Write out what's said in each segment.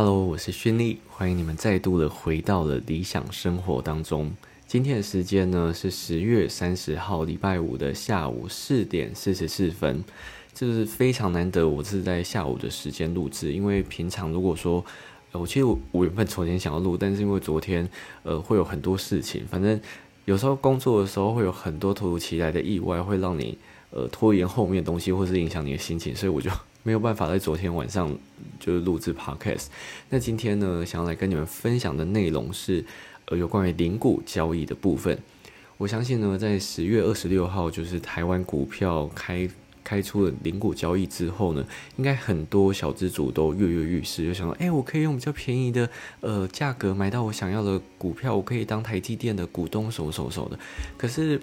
Hello，我是勋利，欢迎你们再度的回到了理想生活当中。今天的时间呢是十月三十号礼拜五的下午四点四十四分，这是非常难得，我是在下午的时间录制，因为平常如果说，我其实我原本昨天想要录，但是因为昨天呃会有很多事情，反正有时候工作的时候会有很多突如其来的意外，会让你呃拖延后面的东西，或是影响你的心情，所以我就。没有办法在昨天晚上就是录制 podcast。那今天呢，想要来跟你们分享的内容是，呃，有关于零股交易的部分。我相信呢，在十月二十六号，就是台湾股票开开出了零股交易之后呢，应该很多小资主都跃跃欲试，就想说，哎，我可以用比较便宜的呃价格买到我想要的股票，我可以当台积电的股东，手手手的。可是，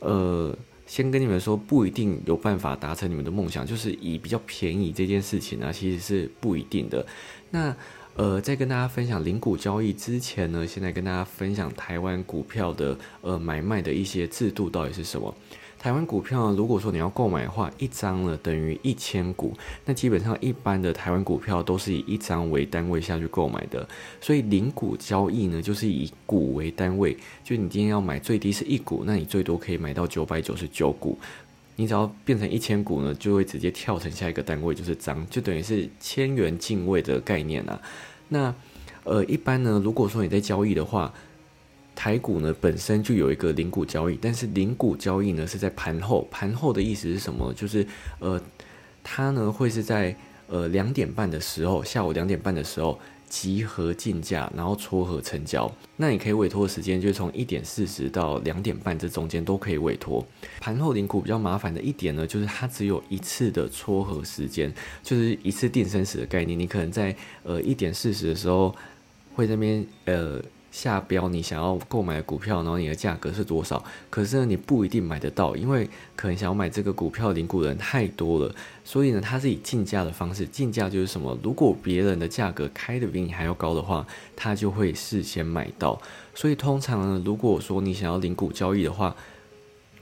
呃。先跟你们说，不一定有办法达成你们的梦想，就是以比较便宜这件事情呢，其实是不一定的。那呃，在跟大家分享零股交易之前呢，现在跟大家分享台湾股票的呃买卖的一些制度到底是什么。台湾股票呢，如果说你要购买的话，一张呢等于一千股。那基本上一般的台湾股票都是以一张为单位下去购买的，所以零股交易呢就是以股为单位。就你今天要买最低是一股，那你最多可以买到九百九十九股。你只要变成一千股呢，就会直接跳成下一个单位，就是张，就等于是千元进位的概念啊。那呃，一般呢，如果说你在交易的话，台股呢本身就有一个零股交易，但是零股交易呢是在盘后。盘后的意思是什么？就是呃，它呢会是在呃两点半的时候，下午两点半的时候集合竞价，然后撮合成交。那你可以委托的时间就从一点四十到两点半这中间都可以委托。盘后零股比较麻烦的一点呢，就是它只有一次的撮合时间，就是一次定生死的概念。你可能在呃一点四十的时候会那边呃。下标你想要购买股票，然后你的价格是多少？可是呢，你不一定买得到，因为可能想要买这个股票零股人太多了，所以呢，它是以竞价的方式。竞价就是什么？如果别人的价格开的比你还要高的话，他就会事先买到。所以通常呢，如果说你想要零股交易的话，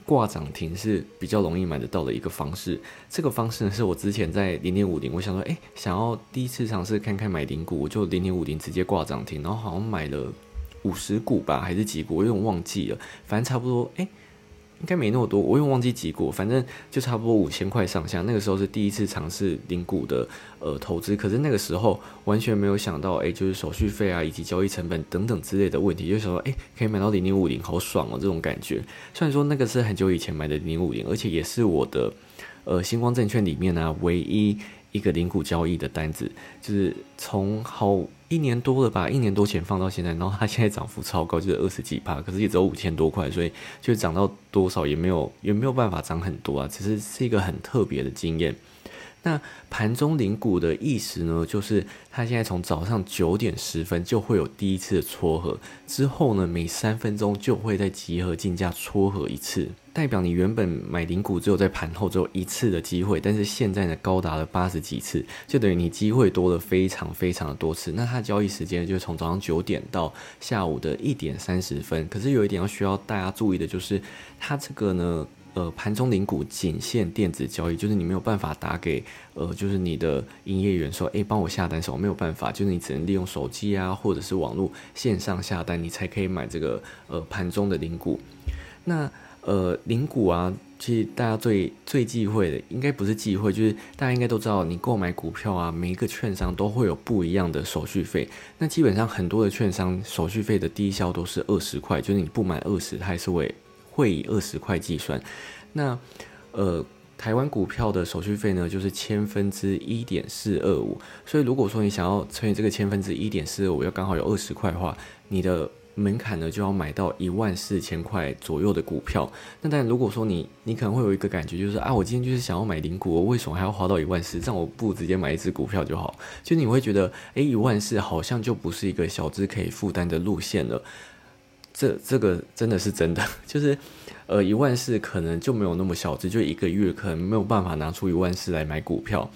挂涨停是比较容易买得到的一个方式。这个方式呢，是我之前在零点五零，我想说，哎，想要第一次尝试看看买零股，我就零点五零直接挂涨停，然后好像买了。五十股吧，还是几股？我有点忘记了。反正差不多，哎，应该没那么多。我有点忘记几股，反正就差不多五千块上下。那个时候是第一次尝试零股的呃投资，可是那个时候完全没有想到，哎，就是手续费啊，以及交易成本等等之类的问题。就想说，哎，可以买到零零五零，好爽哦，这种感觉。虽然说那个是很久以前买的零五零，而且也是我的呃星光证券里面呢唯一一个零股交易的单子，就是从好。一年多了吧，一年多前放到现在，然后它现在涨幅超高，就是二十几趴，可是也只有五千多块，所以就涨到多少也没有，也没有办法涨很多啊，只是是一个很特别的经验。那盘中零股的意思呢，就是它现在从早上九点十分就会有第一次的撮合，之后呢，每三分钟就会在集合竞价撮合一次，代表你原本买零股只有在盘后只有一次的机会，但是现在呢高达了八十几次，就等于你机会多了非常非常的多次。那它交易时间就从早上九点到下午的一点三十分，可是有一点要需要大家注意的就是，它这个呢。呃，盘中零股仅限电子交易，就是你没有办法打给呃，就是你的营业员说，哎，帮我下单，什么没有办法，就是你只能利用手机啊，或者是网络线上下单，你才可以买这个呃盘中的零股。那呃零股啊，其实大家最最忌讳的，应该不是忌讳，就是大家应该都知道，你购买股票啊，每一个券商都会有不一样的手续费。那基本上很多的券商手续费的低消都是二十块，就是你不满二十，它还是会。会以二十块计算，那呃，台湾股票的手续费呢，就是千分之一点四二五。所以如果说你想要乘以这个千分之一点四二五，要刚好有二十块的话，你的门槛呢就要买到一万四千块左右的股票。那但如果说你你可能会有一个感觉，就是啊，我今天就是想要买零股，我为什么还要花到一万四？这样我不直接买一只股票就好？就你会觉得，诶，一万四好像就不是一个小资可以负担的路线了。这这个真的是真的，就是，呃，一万四可能就没有那么小只，就一个月可能没有办法拿出一万四来买股票。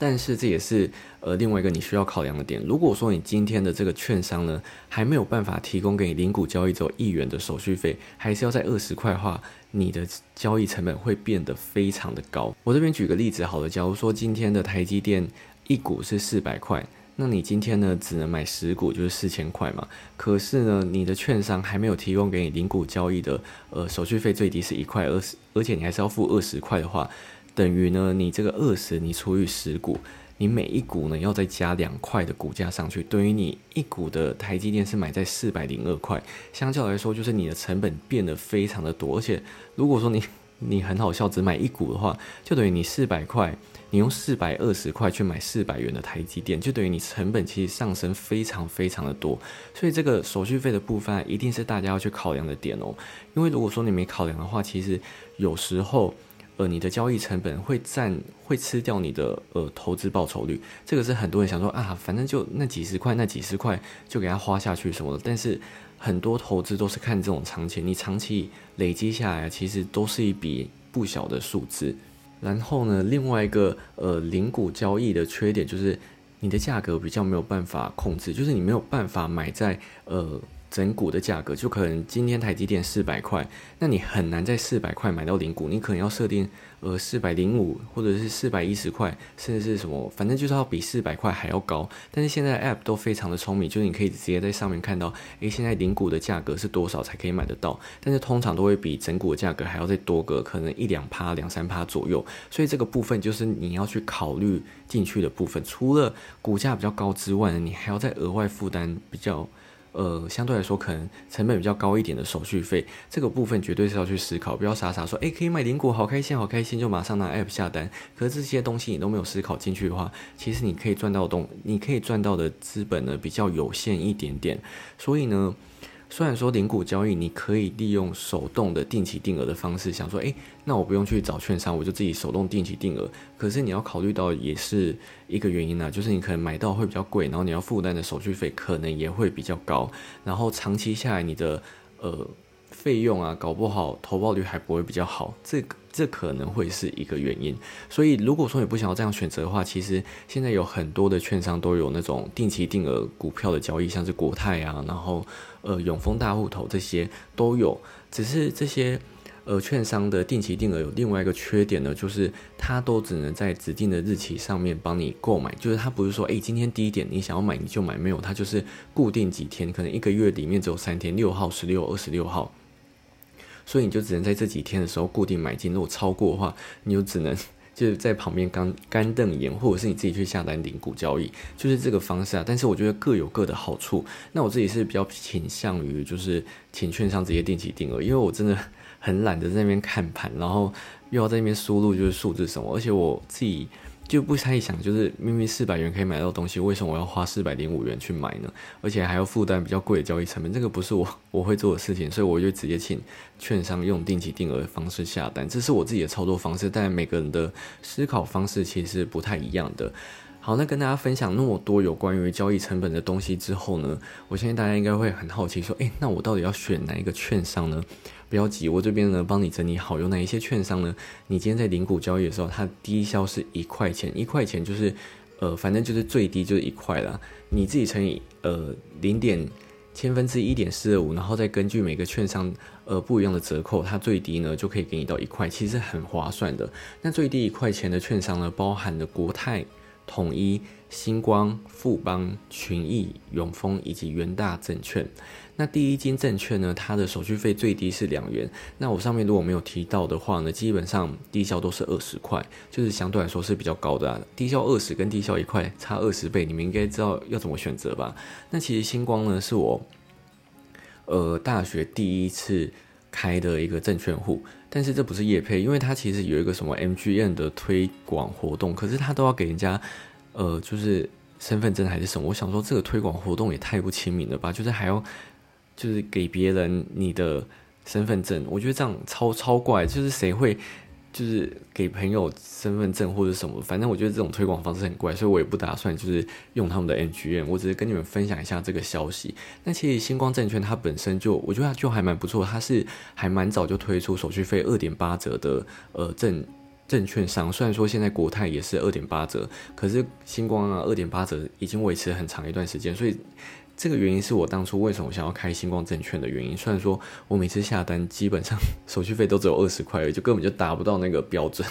但是这也是呃另外一个你需要考量的点。如果说你今天的这个券商呢还没有办法提供给你零股交易走一元的手续费，还是要在二十块的话，你的交易成本会变得非常的高。我这边举个例子好了，假如说今天的台积电一股是四百块。那你今天呢只能买十股，就是四千块嘛。可是呢，你的券商还没有提供给你零股交易的，呃，手续费最低是一块二十，而且你还是要付二十块的话，等于呢，你这个二十你除以十股。你每一股呢要再加两块的股价上去，等于你一股的台积电是买在四百零二块，相较来说就是你的成本变得非常的多。而且如果说你你很好笑，只买一股的话，就等于你四百块，你用四百二十块去买四百元的台积电，就等于你成本其实上升非常非常的多。所以这个手续费的部分一定是大家要去考量的点哦。因为如果说你没考量的话，其实有时候。呃，你的交易成本会占，会吃掉你的呃投资报酬率，这个是很多人想说啊，反正就那几十块，那几十块就给他花下去什么的。但是很多投资都是看这种长期，你长期累积下来，其实都是一笔不小的数字。然后呢，另外一个呃零股交易的缺点就是你的价格比较没有办法控制，就是你没有办法买在呃。整股的价格就可能今天台积电四百块，那你很难在四百块买到零股，你可能要设定呃四百零五或者是四百一十块，甚至是什么，反正就是要比四百块还要高。但是现在 App 都非常的聪明，就是你可以直接在上面看到，诶，现在零股的价格是多少才可以买得到？但是通常都会比整股的价格还要再多个可能一两趴、两三趴左右。所以这个部分就是你要去考虑进去的部分，除了股价比较高之外呢，你还要再额外负担比较。呃，相对来说可能成本比较高一点的手续费，这个部分绝对是要去思考，不要傻傻说，诶，可以买零股，好开心，好开心，就马上拿 app 下单。可是这些东西你都没有思考进去的话，其实你可以赚到东，你可以赚到的资本呢比较有限一点点。所以呢。虽然说零股交易你可以利用手动的定期定额的方式，想说，诶，那我不用去找券商，我就自己手动定期定额。可是你要考虑到也是一个原因呢，就是你可能买到会比较贵，然后你要负担的手续费可能也会比较高，然后长期下来你的呃。费用啊，搞不好投报率还不会比较好，这个这可能会是一个原因。所以如果说你不想要这样选择的话，其实现在有很多的券商都有那种定期定额股票的交易，像是国泰啊，然后呃永丰大户头这些都有。只是这些呃券商的定期定额有另外一个缺点呢，就是它都只能在指定的日期上面帮你购买，就是它不是说诶今天低点你想要买你就买，没有，它就是固定几天，可能一个月里面只有三天，六号、十六、二十六号。所以你就只能在这几天的时候固定买进，如果超过的话，你就只能就是在旁边干干瞪眼，或者是你自己去下单领股交易，就是这个方式啊。但是我觉得各有各的好处。那我自己是比较倾向于就是请券商直接定期定额，因为我真的很懒得在那边看盘，然后又要在那边输入就是数字什么，而且我自己。就不太想，就是明明四百元可以买到东西，为什么我要花四百零五元去买呢？而且还要负担比较贵的交易成本，这个不是我我会做的事情，所以我就直接请券商用定期定额的方式下单，这是我自己的操作方式。但每个人的思考方式其实不太一样的。好，那跟大家分享那么多有关于交易成本的东西之后呢，我相信大家应该会很好奇，说，诶，那我到底要选哪一个券商呢？不要急，我这边呢帮你整理好，有哪一些券商呢？你今天在零股交易的时候，它低消是一块钱，一块钱就是，呃，反正就是最低就是一块啦。你自己乘以呃零点千分之一点四二五，然后再根据每个券商呃不一样的折扣，它最低呢就可以给你到一块，其实很划算的。那最低一块钱的券商呢，包含了国泰。统一、星光、富邦、群益、永丰以及元大证券。那第一金证券呢，它的手续费最低是两元。那我上面如果没有提到的话呢，基本上低消都是二十块，就是相对来说是比较高的。低消二十跟低消一块差二十倍，你们应该知道要怎么选择吧？那其实星光呢，是我呃大学第一次开的一个证券户。但是这不是业配，因为它其实有一个什么 MGM 的推广活动，可是它都要给人家，呃，就是身份证还是什么？我想说这个推广活动也太不亲民了吧？就是还要，就是给别人你的身份证，我觉得这样超超怪，就是谁会？就是给朋友身份证或者什么，反正我觉得这种推广方式很怪，所以我也不打算就是用他们的 NGN，我只是跟你们分享一下这个消息。那其实星光证券它本身就，我觉得它就还蛮不错，它是还蛮早就推出手续费二点八折的呃证证券商，虽然说现在国泰也是二点八折，可是星光啊二点八折已经维持很长一段时间，所以。这个原因是我当初为什么想要开星光证券的原因。虽然说我每次下单基本上 手续费都只有二十块，就根本就达不到那个标准。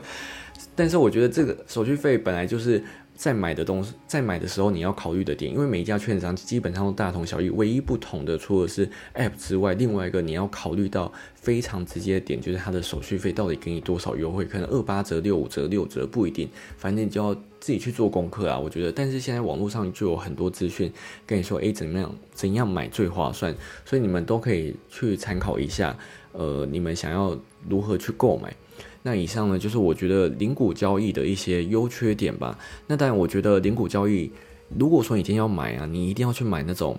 但是我觉得这个手续费本来就是在买的东西，在买的时候你要考虑的点，因为每一家券商基本上都大同小异，唯一不同的除了是 App 之外，另外一个你要考虑到非常直接的点，就是它的手续费到底给你多少优惠，可能二八折、六五折、六折不一定，反正你就要自己去做功课啊。我觉得，但是现在网络上就有很多资讯跟你说，诶，怎么样怎样买最划算，所以你们都可以去参考一下，呃，你们想要如何去购买。那以上呢，就是我觉得零股交易的一些优缺点吧。那当然，我觉得零股交易，如果说你今天要买啊，你一定要去买那种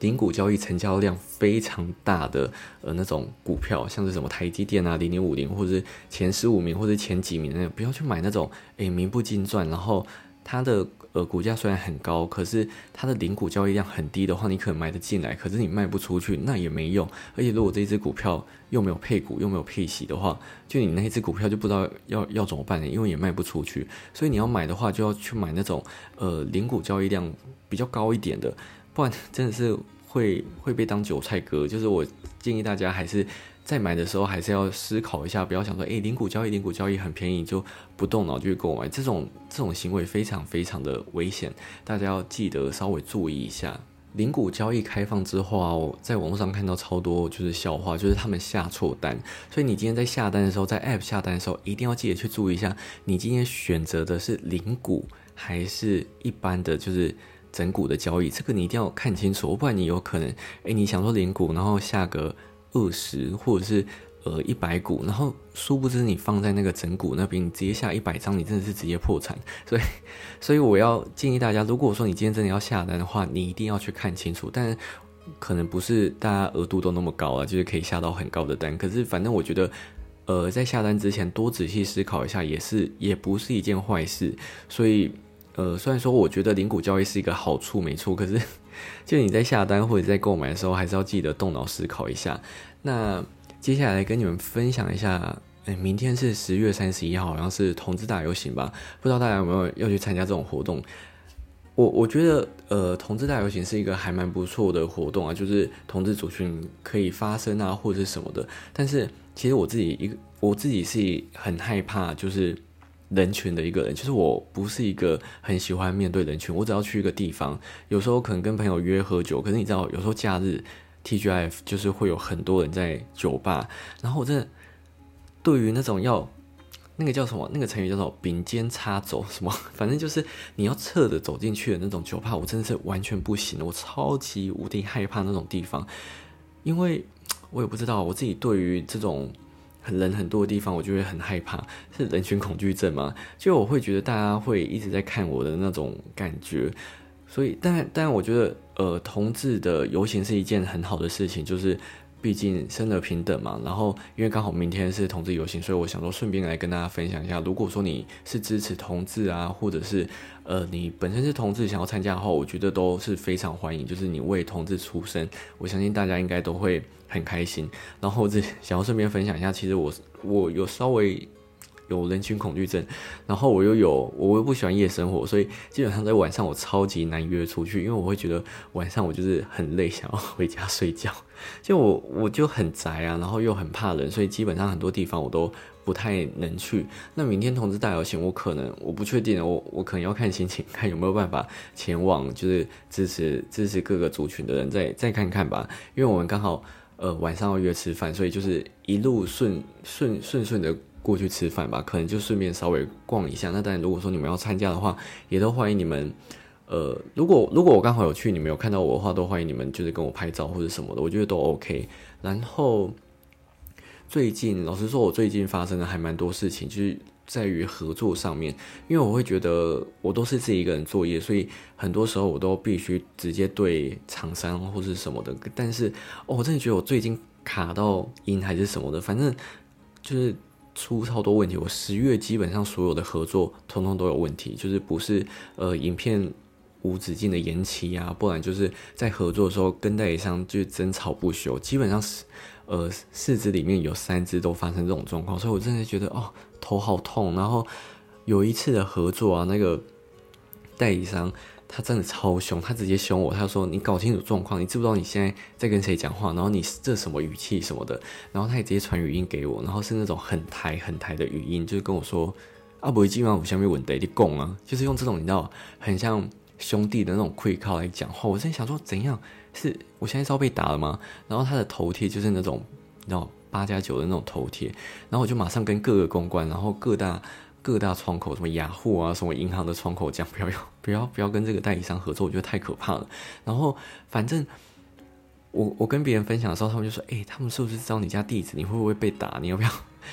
零股交易成交量非常大的呃那种股票，像是什么台积电啊、零零五零，或者是前十五名或者前几名的，不要去买那种诶名不经传，然后它的。呃，股价虽然很高，可是它的零股交易量很低的话，你可能买得进来，可是你卖不出去，那也没用。而且如果这只股票又没有配股，又没有配息的话，就你那一只股票就不知道要要怎么办呢？因为也卖不出去。所以你要买的话，就要去买那种呃零股交易量比较高一点的，不然真的是会会被当韭菜割。就是我建议大家还是。在买的时候还是要思考一下，不要想说，诶，零股交易，零股交易很便宜，就不动脑就去购买，这种这种行为非常非常的危险，大家要记得稍微注意一下。零股交易开放之后啊，在网络上看到超多就是笑话，就是他们下错单，所以你今天在下单的时候，在 App 下单的时候，一定要记得去注意一下，你今天选择的是零股还是一般的就是整股的交易，这个你一定要看清楚，不然你有可能，诶，你想说零股，然后下个。二十或者是呃一百股，然后殊不知你放在那个整股那边，你直接下一百张，你真的是直接破产。所以，所以我要建议大家，如果说你今天真的要下单的话，你一定要去看清楚。但可能不是大家额度都那么高啊，就是可以下到很高的单。可是反正我觉得，呃，在下单之前多仔细思考一下，也是也不是一件坏事。所以，呃，虽然说我觉得零股交易是一个好处，没错，可是。就你在下单或者在购买的时候，还是要记得动脑思考一下。那接下来跟你们分享一下，哎，明天是十月三十一号，好像是同志大游行吧？不知道大家有没有要去参加这种活动？我我觉得，呃，同志大游行是一个还蛮不错的活动啊，就是同志族群可以发声啊，或者什么的。但是其实我自己一个，我自己是很害怕，就是。人群的一个人，其实我不是一个很喜欢面对人群。我只要去一个地方，有时候可能跟朋友约喝酒，可是你知道，有时候假日 TGF 就是会有很多人在酒吧，然后我真的对于那种要那个叫什么，那个成语叫做并肩插走什么，反正就是你要侧着走进去的那种酒吧，我真的是完全不行，我超级无敌害怕那种地方，因为我也不知道我自己对于这种。人很多的地方，我就会很害怕，是人群恐惧症嘛？就我会觉得大家会一直在看我的那种感觉，所以，但但我觉得，呃，同志的游行是一件很好的事情，就是毕竟生而平等嘛。然后，因为刚好明天是同志游行，所以我想说顺便来跟大家分享一下，如果说你是支持同志啊，或者是呃你本身是同志想要参加的话，我觉得都是非常欢迎。就是你为同志出声，我相信大家应该都会。很开心，然后这想要顺便分享一下，其实我我有稍微有人群恐惧症，然后我又有我又不喜欢夜生活，所以基本上在晚上我超级难约出去，因为我会觉得晚上我就是很累，想要回家睡觉。就我我就很宅啊，然后又很怕人，所以基本上很多地方我都不太能去。那明天同志大游行，我可能我不确定，我我可能要看心情，看有没有办法前往，就是支持支持各个族群的人，再再看看吧。因为我们刚好。呃，晚上要约吃饭，所以就是一路顺顺顺顺的过去吃饭吧，可能就顺便稍微逛一下。那当然，如果说你们要参加的话，也都欢迎你们。呃，如果如果我刚好有去，你们有看到我的话，都欢迎你们，就是跟我拍照或者什么的，我觉得都 OK。然后最近，老实说，我最近发生的还蛮多事情，就是。在于合作上面，因为我会觉得我都是自己一个人作业，所以很多时候我都必须直接对厂商或是什么的。但是，哦，我真的觉得我最近卡到音还是什么的，反正就是出超多问题。我十月基本上所有的合作通通都有问题，就是不是呃影片无止境的延期啊，不然就是在合作的时候跟代理商就争吵不休，基本上是呃四只里面有三只都发生这种状况，所以我真的觉得哦。头好痛，然后有一次的合作啊，那个代理商他真的超凶，他直接凶我，他说：“你搞清楚状况，你知不知道你现在在跟谁讲话？然后你这什么语气什么的？”然后他也直接传语音给我，然后是那种很台很台的语音，就是跟我说：“啊，不会基本上我下面问题你讲啊，就是用这种你知道很像兄弟的那种愧靠来讲话。我在想说，怎样是我现在是要被打了吗？然后他的头贴就是那种你知道八加九的那种头贴，然后我就马上跟各个公关，然后各大各大窗口，什么雅虎啊，什么银行的窗口讲，不要要不要不要跟这个代理商合作，我觉得太可怕了。然后反正。我我跟别人分享的时候，他们就说：“哎，他们是不是知道你家地址？你会不会被打？你要不要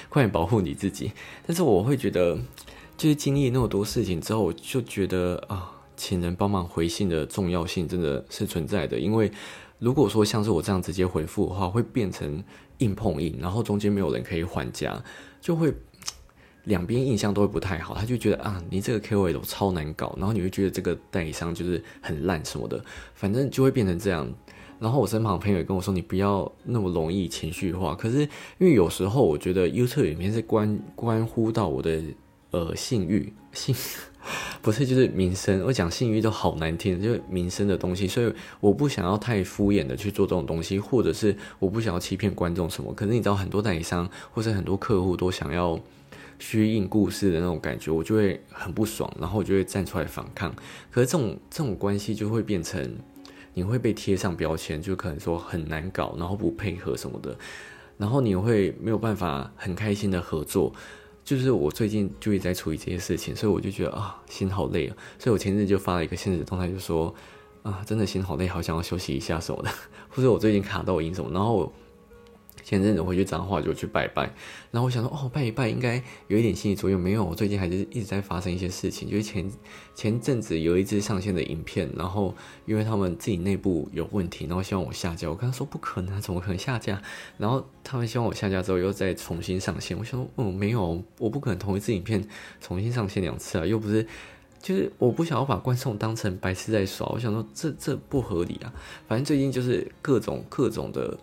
快点保护你自己？”但是我会觉得，就是经历那么多事情之后，我就觉得啊，请人帮忙回信的重要性真的是存在的。因为如果说像是我这样直接回复的话，会变成硬碰硬，然后中间没有人可以还价，就会两边印象都会不太好。他就觉得啊，你这个 K O L 超难搞，然后你会觉得这个代理商就是很烂什么的，反正就会变成这样。然后我身旁朋友也跟我说：“你不要那么容易情绪化。”可是因为有时候我觉得 YouTube 影片是关关乎到我的呃信誉性，不是就是名声。我讲信誉都好难听，就是名声的东西，所以我不想要太敷衍的去做这种东西，或者是我不想要欺骗观众什么。可是你知道，很多代理商或者很多客户都想要虚应故事的那种感觉，我就会很不爽，然后我就会站出来反抗。可是这种这种关系就会变成。你会被贴上标签，就可能说很难搞，然后不配合什么的，然后你会没有办法很开心的合作。就是我最近就一直在处理这些事情，所以我就觉得啊，心好累啊。所以我前日就发了一个现实动态，就说啊，真的心好累，好想要休息一下什么的，或者我最近卡到音什么，然后。前阵子回去彰化就去拜拜，然后我想说哦拜一拜应该有一点心理作用，没有，我最近还是一直在发生一些事情，就是前前阵子有一支上线的影片，然后因为他们自己内部有问题，然后希望我下架，我跟他说不可能，怎么可能下架？然后他们希望我下架之后又再重新上线，我想说嗯没有，我不可能同一支影片重新上线两次啊，又不是，就是我不想要把观众当成白痴在耍，我想说这这不合理啊，反正最近就是各种各种的。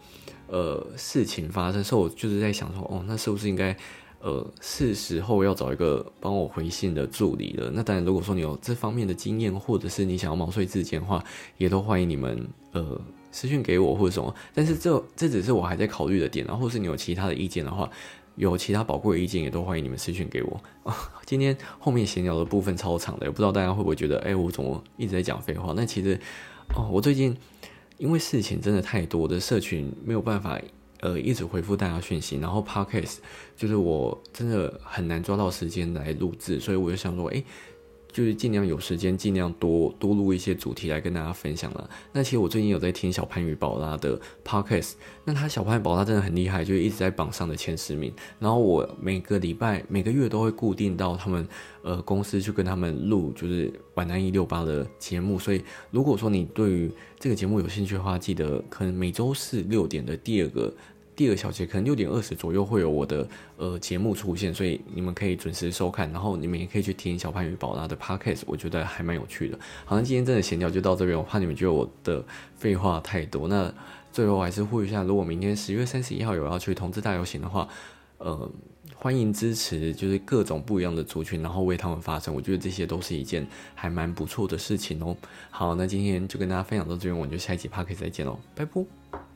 呃，事情发生，所以我就是在想说，哦，那是不是应该，呃，是时候要找一个帮我回信的助理了？那当然，如果说你有这方面的经验，或者是你想要毛遂自荐的话，也都欢迎你们，呃，私信给我或者什么。但是这这只是我还在考虑的点，然后是你有其他的意见的话，有其他宝贵的意见，也都欢迎你们私信给我。今天后面闲聊的部分超长的，也不知道大家会不会觉得，哎，我怎么一直在讲废话？那其实，哦，我最近。因为事情真的太多，我的社群没有办法，呃，一直回复大家讯息。然后 podcast 就是我真的很难抓到时间来录制，所以我就想说，哎。就是尽量有时间，尽量多多录一些主题来跟大家分享了。那其实我最近有在听小潘与宝拉的 podcast，那他小潘与宝拉真的很厉害，就一直在榜上的前十名。然后我每个礼拜、每个月都会固定到他们呃公司去跟他们录，就是晚安一六八的节目。所以如果说你对于这个节目有兴趣的话，记得可能每周四六点的第二个。第二小节可能六点二十左右会有我的呃节目出现，所以你们可以准时收看，然后你们也可以去听小潘与宝拉的 podcast，我觉得还蛮有趣的。好像今天真的闲聊就到这边，我怕你们觉得我的废话太多。那最后还是呼吁一下，如果明天十月三十一号有要去同志大游行的话，呃，欢迎支持，就是各种不一样的族群，然后为他们发声。我觉得这些都是一件还蛮不错的事情哦。好，那今天就跟大家分享到这边，我们就下一集 podcast 再见喽，拜拜。